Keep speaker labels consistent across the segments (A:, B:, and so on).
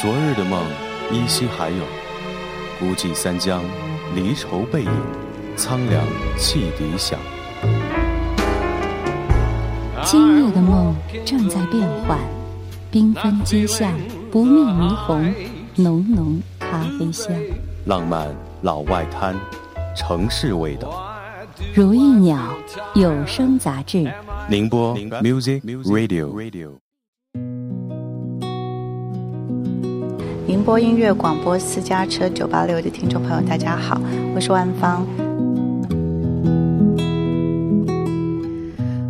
A: 昨日的梦依稀还有，孤寂三江，离愁背影，苍凉汽笛响。
B: 今夜的梦正在变幻，缤纷街巷，不灭霓虹，浓浓咖啡香，
A: 浪漫老外滩，城市味道。
B: 如意鸟有声杂志，
A: 宁波 Music Radio。
C: 宁波音乐广播私家车九八六的听众朋友，大家好，我是万芳。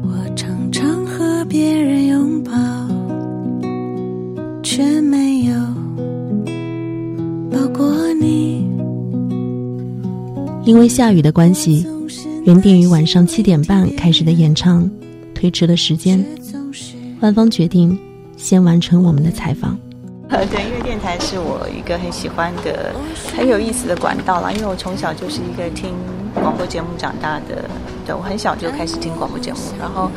D: 我常常和别人拥抱，却没有抱过你。
E: 因为下雨的关系，原定于晚上七点半开始的演唱推迟了时间。万芳决定先完成我们的采访。
C: 电台是我一个很喜欢的、很有意思的管道啦。因为我从小就是一个听广播节目长大的，对我很小就开始听广播节目，然后，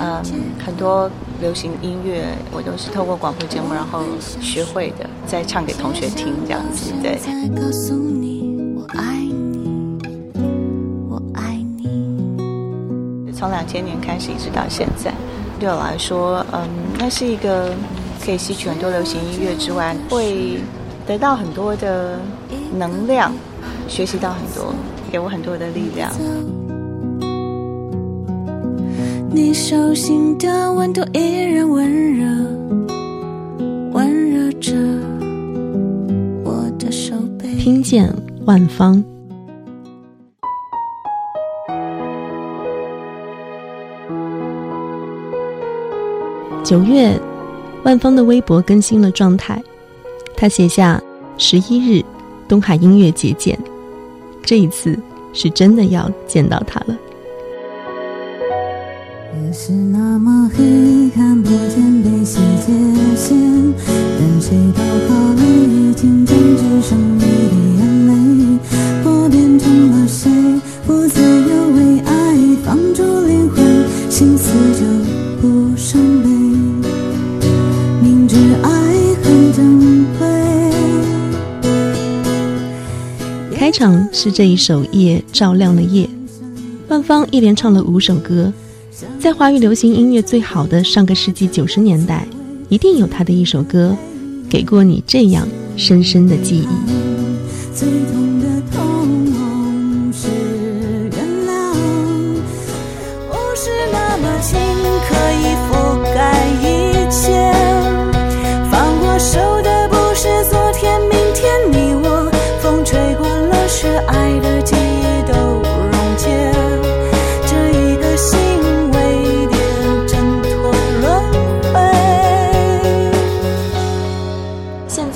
C: 嗯，很多流行音乐我都是透过广播节目然后学会的，再唱给同学听这样子。对。告诉你我爱你，我爱你。从两千年开始一直到现在，对我来说，嗯，那是一个。可以吸取很多流行音乐之外，会得到很多的能量，学习到很多，给我很多的力量。
D: 你手心的温度依然温热，温热着我的手背。
E: 听见万方。九月。万芳的微博更新了状态，他写下：“十一日，东海音乐节见。”这一次是真的要见到他了。
D: 夜是那么黑，看不见悲喜界限，任谁都好了，已经将只剩一滴眼泪。我变成了谁？不自由为爱放逐灵魂，心思就不伤悲。
E: 开场是这一首《夜照亮了夜》，万芳一连唱了五首歌，在华语流行音乐最好的上个世纪九十年代，一定有她的一首歌，给过你这样深深的记忆。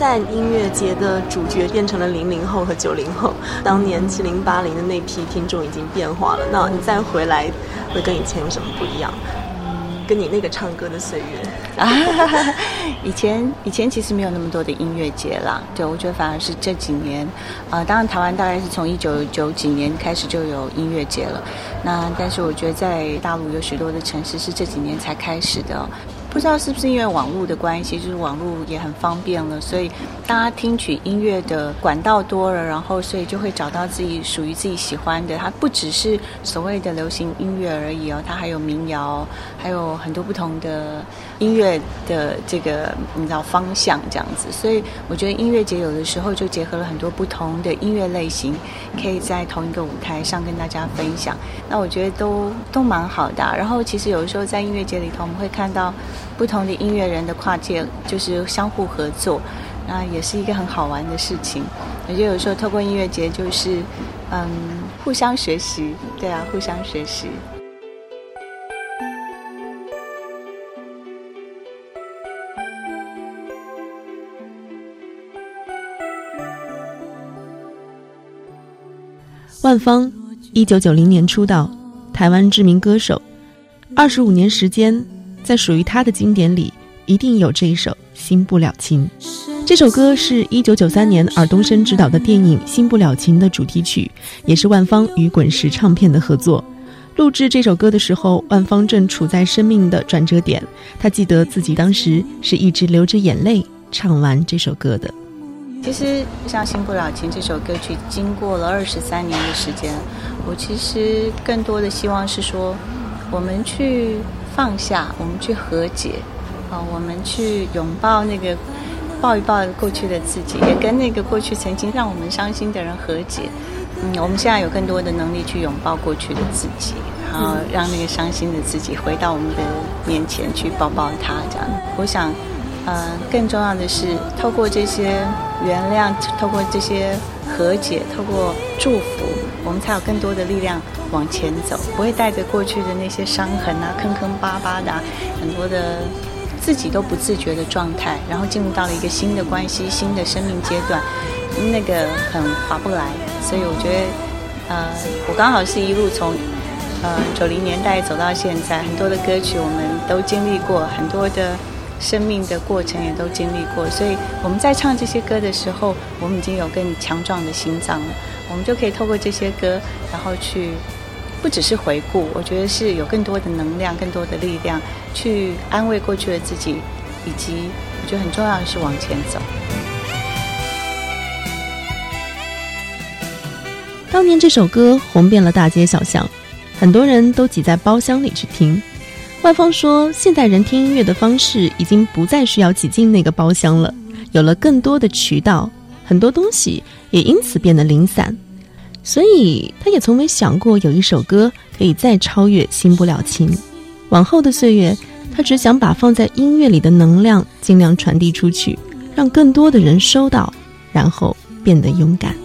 E: 在音乐节的主角变成了零零后和九零后，当年七零八零的那批听众已经变化了。那你再回来，会跟以前有什么不一样？嗯跟你那个唱歌的岁月啊，
C: 以 前以前其实没有那么多的音乐节啦。对，我觉得反而是这几年，啊，当然台湾大概是从一九九几年开始就有音乐节了。那但是我觉得在大陆有许多的城市是这几年才开始的。不知道是不是因为网络的关系，就是网络也很方便了，所以大家听取音乐的管道多了，然后所以就会找到自己属于自己喜欢的。它不只是所谓的流行音乐而已哦，它还有民谣，还有很多不同的音乐的这个你知道方向这样子。所以我觉得音乐节有的时候就结合了很多不同的音乐类型，可以在同一个舞台上跟大家分享。那我觉得都都蛮好的。然后其实有的时候在音乐节里头，我们会看到。不同的音乐人的跨界就是相互合作，那也是一个很好玩的事情。我觉得有时候透过音乐节就是，嗯，互相学习，对啊，互相学习。
E: 万芳，一九九零年出道，台湾知名歌手，二十五年时间。在属于他的经典里，一定有这一首《新不了情》。这首歌是一九九三年尔冬升执导的电影《新不了情》的主题曲，也是万芳与滚石唱片的合作。录制这首歌的时候，万芳正处在生命的转折点。她记得自己当时是一直流着眼泪唱完这首歌的。
C: 其实像《新不了情》这首歌曲，经过了二十三年的时间，我其实更多的希望是说，我们去放下，我们去和解，啊，我们去拥抱那个，抱一抱过去的自己，也跟那个过去曾经让我们伤心的人和解。嗯，我们现在有更多的能力去拥抱过去的自己，然后让那个伤心的自己回到我们的面前去抱抱他，这样。我想。呃，更重要的是，透过这些原谅，透过这些和解，透过祝福，我们才有更多的力量往前走，不会带着过去的那些伤痕啊、坑坑巴巴的很多的自己都不自觉的状态，然后进入到了一个新的关系、新的生命阶段，那个很划不来。所以我觉得，呃，我刚好是一路从呃九零年代走到现在，很多的歌曲我们都经历过，很多的。生命的过程也都经历过，所以我们在唱这些歌的时候，我们已经有更强壮的心脏了。我们就可以透过这些歌，然后去不只是回顾，我觉得是有更多的能量、更多的力量去安慰过去的自己，以及我觉得很重要的是往前走。
E: 当年这首歌红遍了大街小巷，很多人都挤在包厢里去听。万芳说：“现代人听音乐的方式已经不再需要挤进那个包厢了，有了更多的渠道，很多东西也因此变得零散。所以，他也从没想过有一首歌可以再超越《新不了情》。往后的岁月，他只想把放在音乐里的能量尽量传递出去，让更多的人收到，然后变得勇敢。”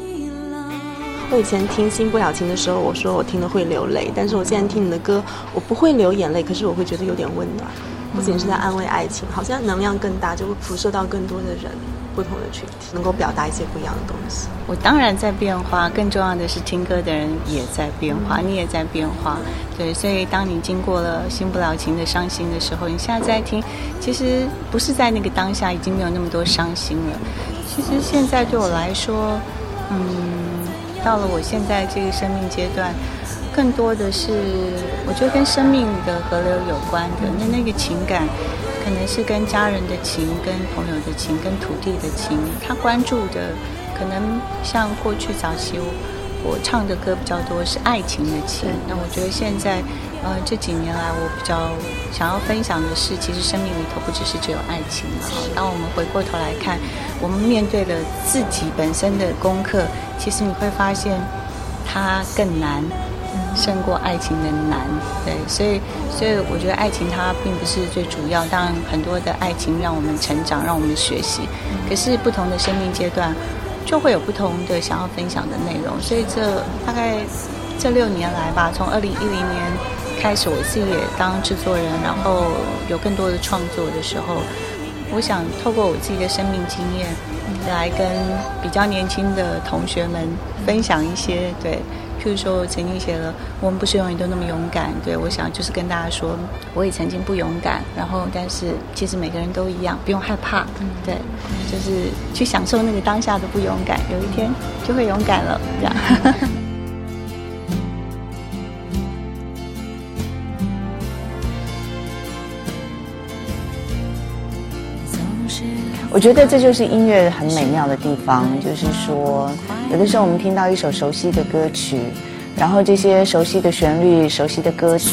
E: 我以前听《新不了情》的时候，我说我听了会流泪，但是我现在听你的歌，我不会流眼泪，可是我会觉得有点温暖，不仅是在安慰爱情，好像能量更大，就会辐射到更多的人，不同的群体，能够表达一些不一样的东西。
C: 我当然在变化，更重要的是听歌的人也在变化，你也在变化，对，所以当你经过了《新不了情》的伤心的时候，你现在在听，其实不是在那个当下已经没有那么多伤心了，其实现在对我来说，嗯。到了我现在这个生命阶段，更多的是我觉得跟生命的河流有关的。那那个情感，可能是跟家人的情、跟朋友的情、跟土地的情。他关注的，可能像过去早期我唱的歌比较多是爱情的情。那我觉得现在，呃，这几年来我比较想要分享的是，其实生命里头不只是只有爱情了。当我们回过头来看，我们面对了自己本身的功课。其实你会发现，它更难，胜过爱情的难。对，所以，所以我觉得爱情它并不是最主要。当然，很多的爱情让我们成长，让我们学习。可是不同的生命阶段，就会有不同的想要分享的内容。所以这大概这六年来吧，从二零一零年开始，我自己也当制作人，然后有更多的创作的时候，我想透过我自己的生命经验。来跟比较年轻的同学们分享一些对，譬如说我曾经写了，我们不是永远都那么勇敢。对我想就是跟大家说，我也曾经不勇敢，然后但是其实每个人都一样，不用害怕。对，就是去享受那个当下的不勇敢，有一天就会勇敢了。这样。我觉得这就是音乐很美妙的地方，就是说，有的时候我们听到一首熟悉的歌曲，然后这些熟悉的旋律、熟悉的歌词，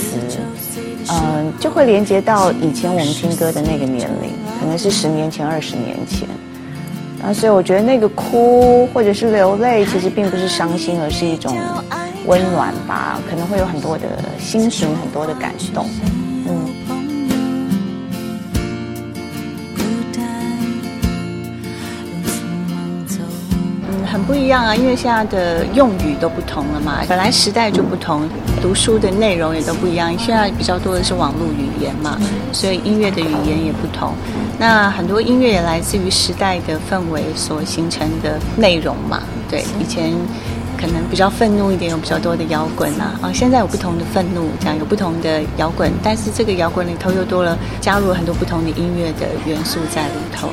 C: 嗯，就会连接到以前我们听歌的那个年龄，可能是十年前、二十年前。啊，所以我觉得那个哭或者是流泪，其实并不是伤心，而是一种温暖吧，可能会有很多的心情、很多的感动。不一样啊，因为现在的用语都不同了嘛，本来时代就不同，读书的内容也都不一样。现在比较多的是网络语言嘛，所以音乐的语言也不同。那很多音乐也来自于时代的氛围所形成的内容嘛。对，以前可能比较愤怒一点，有比较多的摇滚啊，啊，现在有不同的愤怒，这样有不同的摇滚，但是这个摇滚里头又多了加入很多不同的音乐的元素在里头。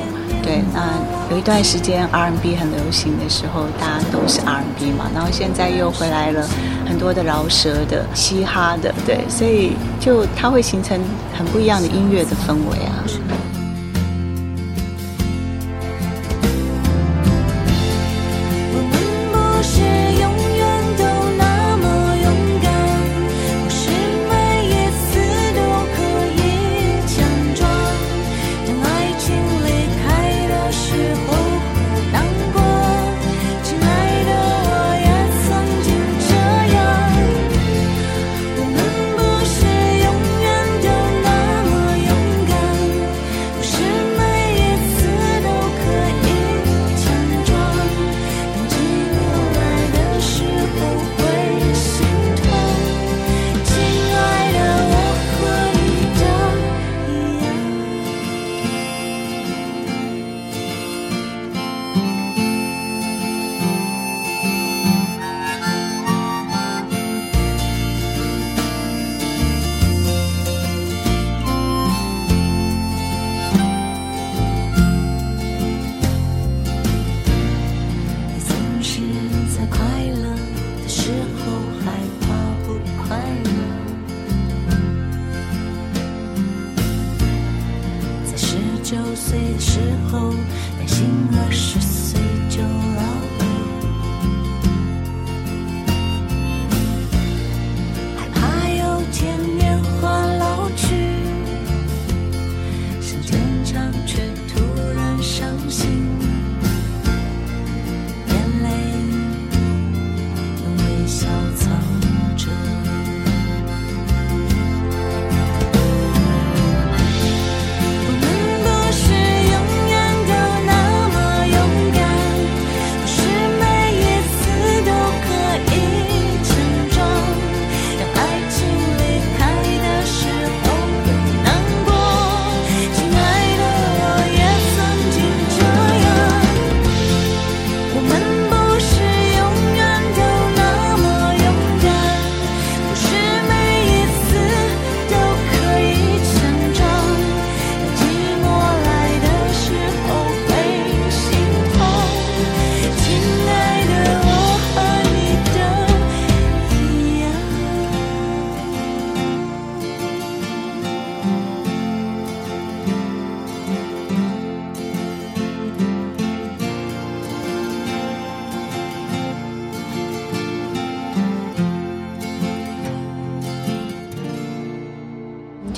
C: 对，那有一段时间 R&B 很流行的时候，大家都是 R&B 嘛，然后现在又回来了很多的饶舌的、嘻哈的，对，所以就它会形成很不一样的音乐的氛围啊。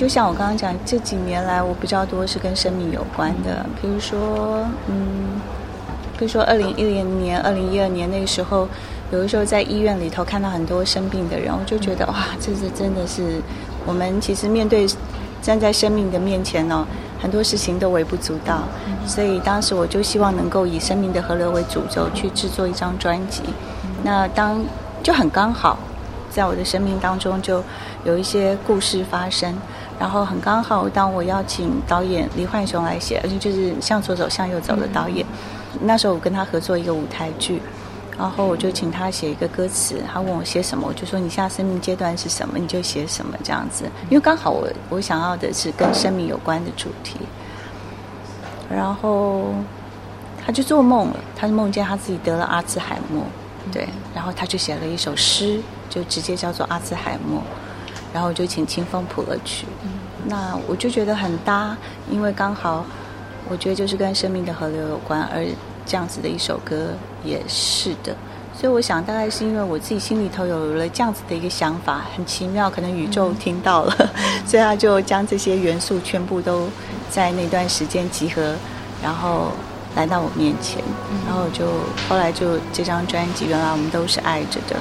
C: 就像我刚刚讲，这几年来我比较多是跟生命有关的，比如说，嗯，比如说二零一零年、二零一二年那个时候，有的时候在医院里头看到很多生病的人，我就觉得哇，这是真的是我们其实面对站在生命的面前呢，很多事情都微不足道，所以当时我就希望能够以生命的河流为主轴去制作一张专辑，那当就很刚好，在我的生命当中就有一些故事发生。然后很刚好，当我邀请导演李焕雄来写，而且就是向左走向右走的导演。那时候我跟他合作一个舞台剧，然后我就请他写一个歌词。他问我写什么，我就说你现在生命阶段是什么，你就写什么这样子。因为刚好我我想要的是跟生命有关的主题。然后他就做梦了，他就梦见他自己得了阿兹海默，对，然后他就写了一首诗，就直接叫做阿兹海默。然后我就请清风谱了曲，那我就觉得很搭，因为刚好我觉得就是跟生命的河流有关，而这样子的一首歌也是的，所以我想大概是因为我自己心里头有了这样子的一个想法，很奇妙，可能宇宙听到了，所以他就将这些元素全部都在那段时间集合，然后来到我面前，然后就后来就这张专辑，原来我们都是爱着的。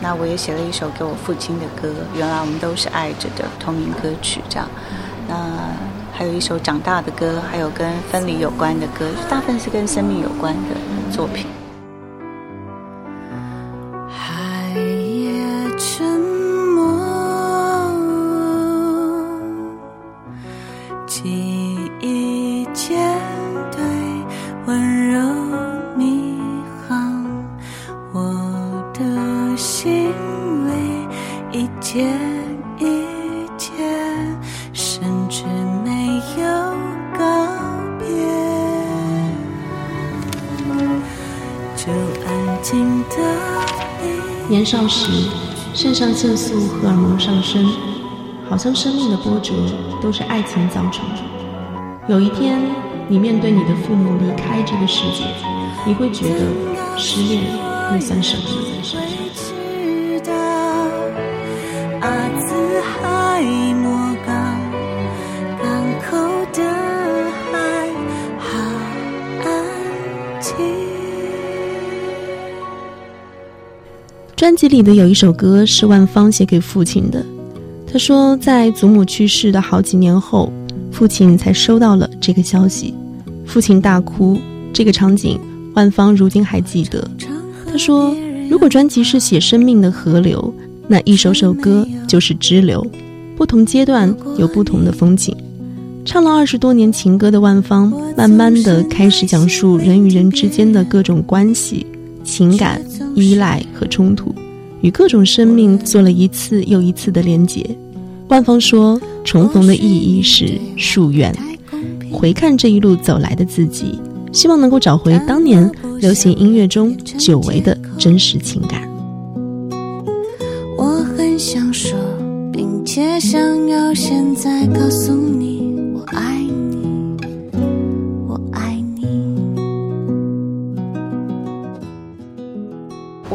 C: 那我也写了一首给我父亲的歌，原来我们都是爱着的同名歌曲，这样。那还有一首长大的歌，还有跟分离有关的歌，大部分是跟生命有关的作品。
E: 年少时，肾上腺素荷尔蒙上升，好像生命的波折都是爱情造成的。有一天，你面对你的父母离开这个世界，你会觉得失恋又算什么？辑里的有一首歌是万芳写给父亲的。他说，在祖母去世的好几年后，父亲才收到了这个消息，父亲大哭。这个场景，万芳如今还记得。他说，如果专辑是写生命的河流，那一首首歌就是支流，不同阶段有不同的风景。唱了二十多年情歌的万芳，慢慢的开始讲述人与人之间的各种关系。情感依赖和冲突，与各种生命做了一次又一次的连结。万芳说：“重逢的意义是夙愿，回看这一路走来的自己，希望能够找回当年流行音乐中久违的真实情感。”
D: 我很想说，并且想要现在告诉你，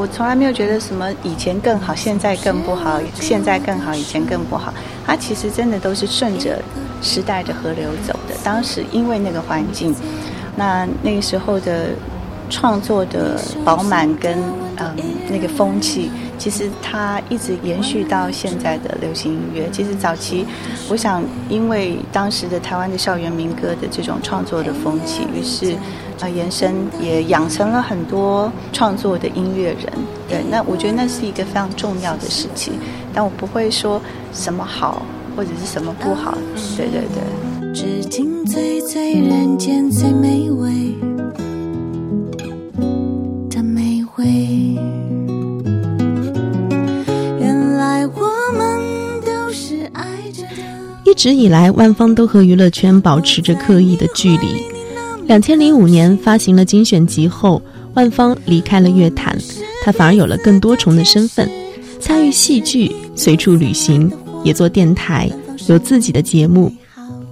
D: 我
C: 从来没有觉得什么以前更好，现在更不好，现在更好，以前更不好。它其实真的都是顺着时代的河流走的。当时因为那个环境，那那个时候的创作的饱满跟嗯那个风气。其实它一直延续到现在的流行音乐。其实早期，我想因为当时的台湾的校园民歌的这种创作的风气，于是呃延伸也养成了很多创作的音乐人。对，那我觉得那是一个非常重要的事情。但我不会说什么好或者是什么不好。对对对。至今最最人间最美味的美味。
E: 一直以来，万芳都和娱乐圈保持着刻意的距离。两千零五年发行了精选集后，万芳离开了乐坛，她反而有了更多重的身份，参与戏剧，随处旅行，也做电台，有自己的节目。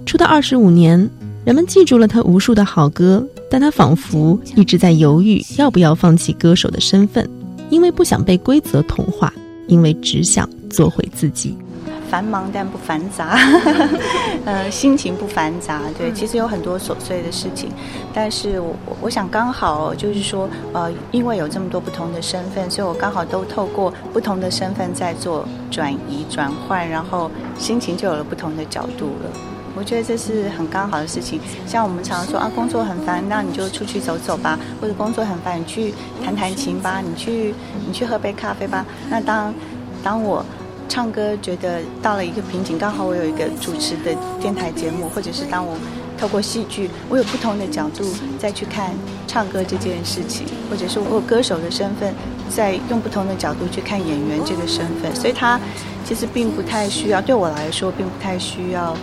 E: 出道二十五年，人们记住了她无数的好歌，但她仿佛一直在犹豫要不要放弃歌手的身份，因为不想被规则同化，因为只想做回自己。
C: 繁忙但不繁杂，呃，心情不繁杂。对，其实有很多琐碎的事情，但是我我想刚好就是说，呃，因为有这么多不同的身份，所以我刚好都透过不同的身份在做转移转换，然后心情就有了不同的角度了。我觉得这是很刚好的事情。像我们常说啊，工作很烦，那你就出去走走吧；或者工作很烦，你去弹弹琴吧，你去你去喝杯咖啡吧。那当当我。唱歌觉得到了一个瓶颈，刚好我有一个主持的电台节目，或者是当我透过戏剧，我有不同的角度再去看唱歌这件事情，或者是我歌手的身份，在用不同的角度去看演员这个身份，所以他其实并不太需要，对我来说并不太需要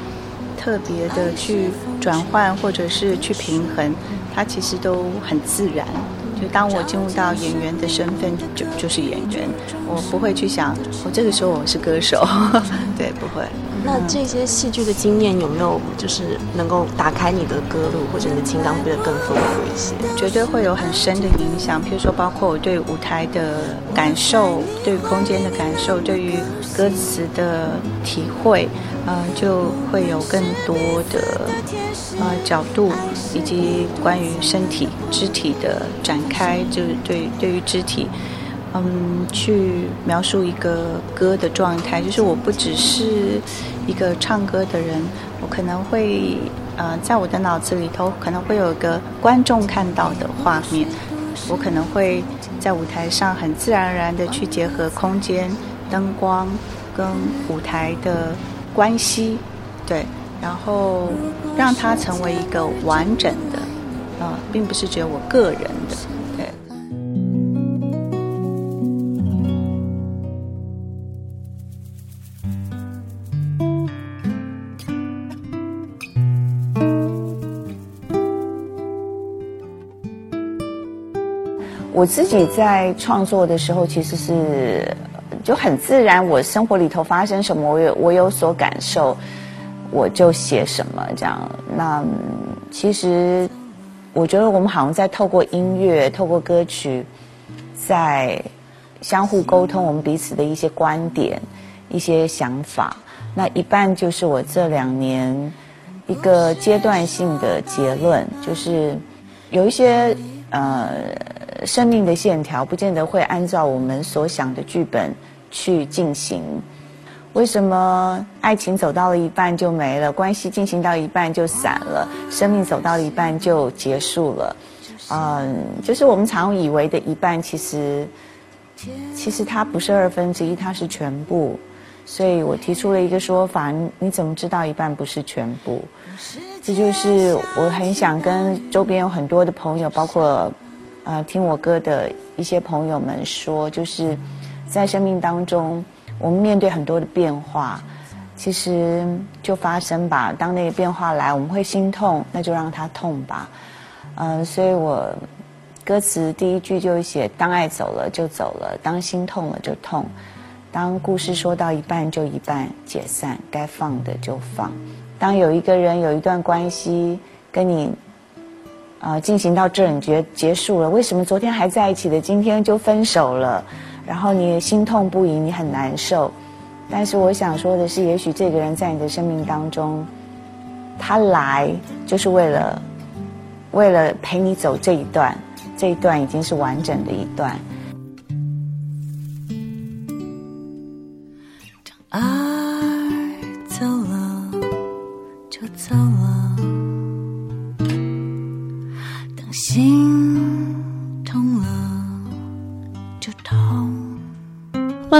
C: 特别的去转换或者是去平衡，它其实都很自然。就当我进入到演员的身份，就就是演员，我不会去想，我这个时候我是歌手，对，不会。
E: 那这些戏剧的经验有没有就是能够打开你的歌路，或者你的情感变得更丰富一些？
C: 绝对会有很深的影响。比如说，包括我对舞台的感受，对空间的感受，对于歌词的体会，呃，就会有更多的呃角度，以及关于身体、肢体的展开，就是对对于肢体。嗯，去描述一个歌的状态，就是我不只是一个唱歌的人，我可能会呃，在我的脑子里头可能会有一个观众看到的画面，我可能会在舞台上很自然而然的去结合空间、灯光跟舞台的关系，对，然后让它成为一个完整的，啊，并不是只有我个人的。我自己在创作的时候，其实是就很自然。我生活里头发生什么，我有我有所感受，我就写什么这样。那其实我觉得我们好像在透过音乐、透过歌曲，在相互沟通我们彼此的一些观点、一些想法。那一半就是我这两年一个阶段性的结论，就是有一些呃。生命的线条不见得会按照我们所想的剧本去进行。为什么爱情走到了一半就没了？关系进行到一半就散了？生命走到一半就结束了？嗯，就是我们常以为的一半，其实其实它不是二分之一，它是全部。所以我提出了一个说法：你怎么知道一半不是全部？这就是我很想跟周边有很多的朋友，包括。呃，听我哥的一些朋友们说，就是在生命当中，我们面对很多的变化，其实就发生吧。当那个变化来，我们会心痛，那就让它痛吧。嗯，所以我歌词第一句就写：当爱走了就走了，当心痛了就痛，当故事说到一半就一半解散，该放的就放。当有一个人有一段关系跟你。呃进行到这，你觉得结束了？为什么昨天还在一起的，今天就分手了？然后你心痛不已，你很难受。但是我想说的是，也许这个人在你的生命当中，他来就是为了为了陪你走这一段，这一段已经是完整的一段。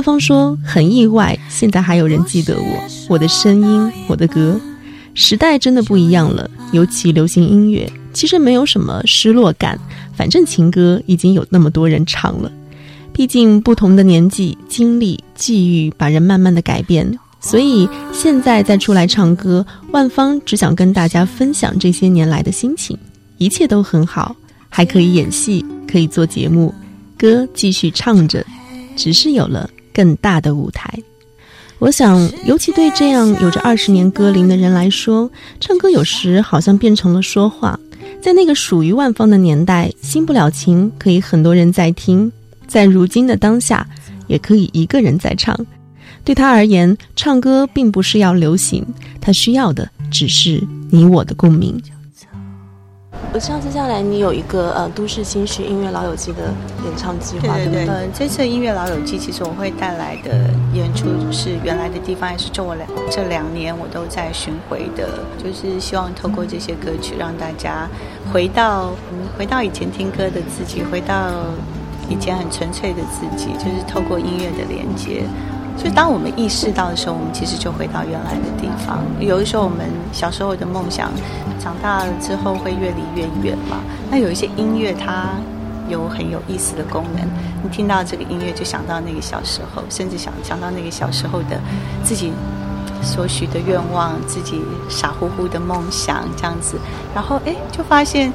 E: 万芳说：“很意外，现在还有人记得我，我的声音，我的歌。时代真的不一样了，尤其流行音乐，其实没有什么失落感，反正情歌已经有那么多人唱了。”毕竟不同的年纪、经历、际遇，把人慢慢的改变。所以现在再出来唱歌，万芳只想跟大家分享这些年来的心情，一切都很好，还可以演戏，可以做节目，歌继续唱着，只是有了更大的舞台。我想，尤其对这样有着二十年歌龄的人来说，唱歌有时好像变成了说话。在那个属于万芳的年代，新不了情，可以很多人在听。在如今的当下，也可以一个人在唱。对他而言，唱歌并不是要流行，他需要的只是你我的共鸣。
F: 我知道接下来你有一个呃都市新曲音乐老友记的演唱计划，对不对？
C: 呃，这次音乐老友记其实我会带来的演出是原来的地方，也是这我两这两年我都在巡回的，就是希望透过这些歌曲让大家回到回到以前听歌的自己，回到。以前很纯粹的自己，就是透过音乐的连接。所以，当我们意识到的时候，我们其实就回到原来的地方。有的时候，我们小时候的梦想，长大了之后会越离越远嘛。那有一些音乐，它有很有意思的功能。你听到这个音乐，就想到那个小时候，甚至想想到那个小时候的自己所许的愿望，自己傻乎乎的梦想这样子。然后，哎，就发现。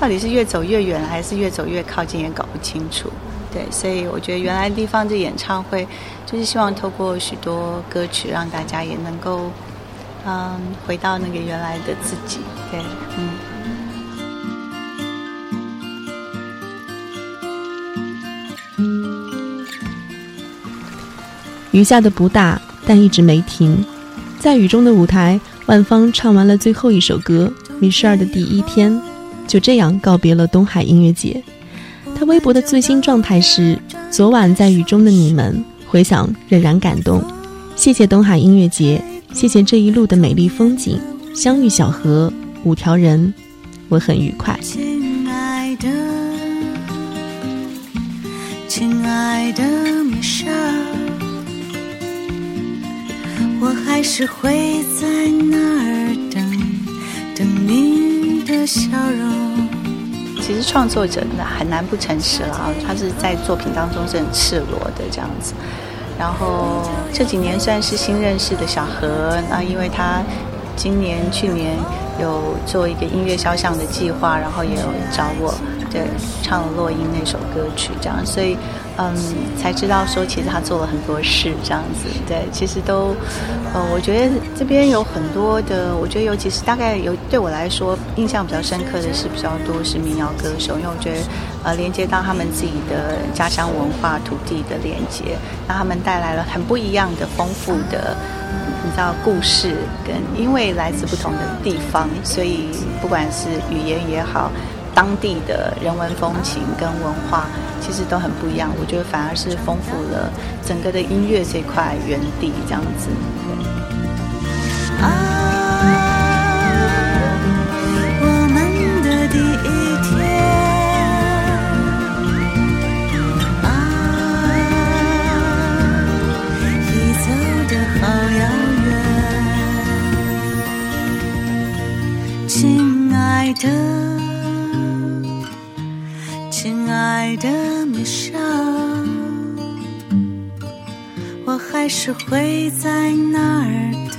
C: 到底是越走越远，还是越走越靠近，也搞不清楚。对，所以我觉得原来地方这演唱会，就是希望透过许多歌曲，让大家也能够，嗯，回到那个原来的自己。对，嗯。
E: 雨下的不大，但一直没停。在雨中的舞台，万芳唱完了最后一首歌《米十二的第一天》。就这样告别了东海音乐节。他微博的最新状态是：昨晚在雨中的你们，回想仍然感动。谢谢东海音乐节，谢谢这一路的美丽风景，相遇小河，五条人，我很愉快。
D: 亲爱的，亲爱的米莎，我还是会在那儿等，等你的笑容。
C: 其实创作者呢很难不诚实了啊，他是在作品当中是很赤裸的这样子。然后这几年算是新认识的小何，那因为他今年、去年有做一个音乐肖像的计划，然后也有找我，对，唱了《落英》那首歌曲，这样，所以。嗯，才知道说其实他做了很多事，这样子，对，其实都，呃，我觉得这边有很多的，我觉得尤其是大概有对我来说印象比较深刻的是比较多是民谣歌手，因为我觉得呃连接到他们自己的家乡文化、土地的连接，让他们带来了很不一样的丰富的，你知道故事跟因为来自不同的地方，所以不管是语言也好。当地的人文风情跟文化其实都很不一样，我觉得反而是丰富了整个的音乐这块原地这样子。
D: 还是会在那儿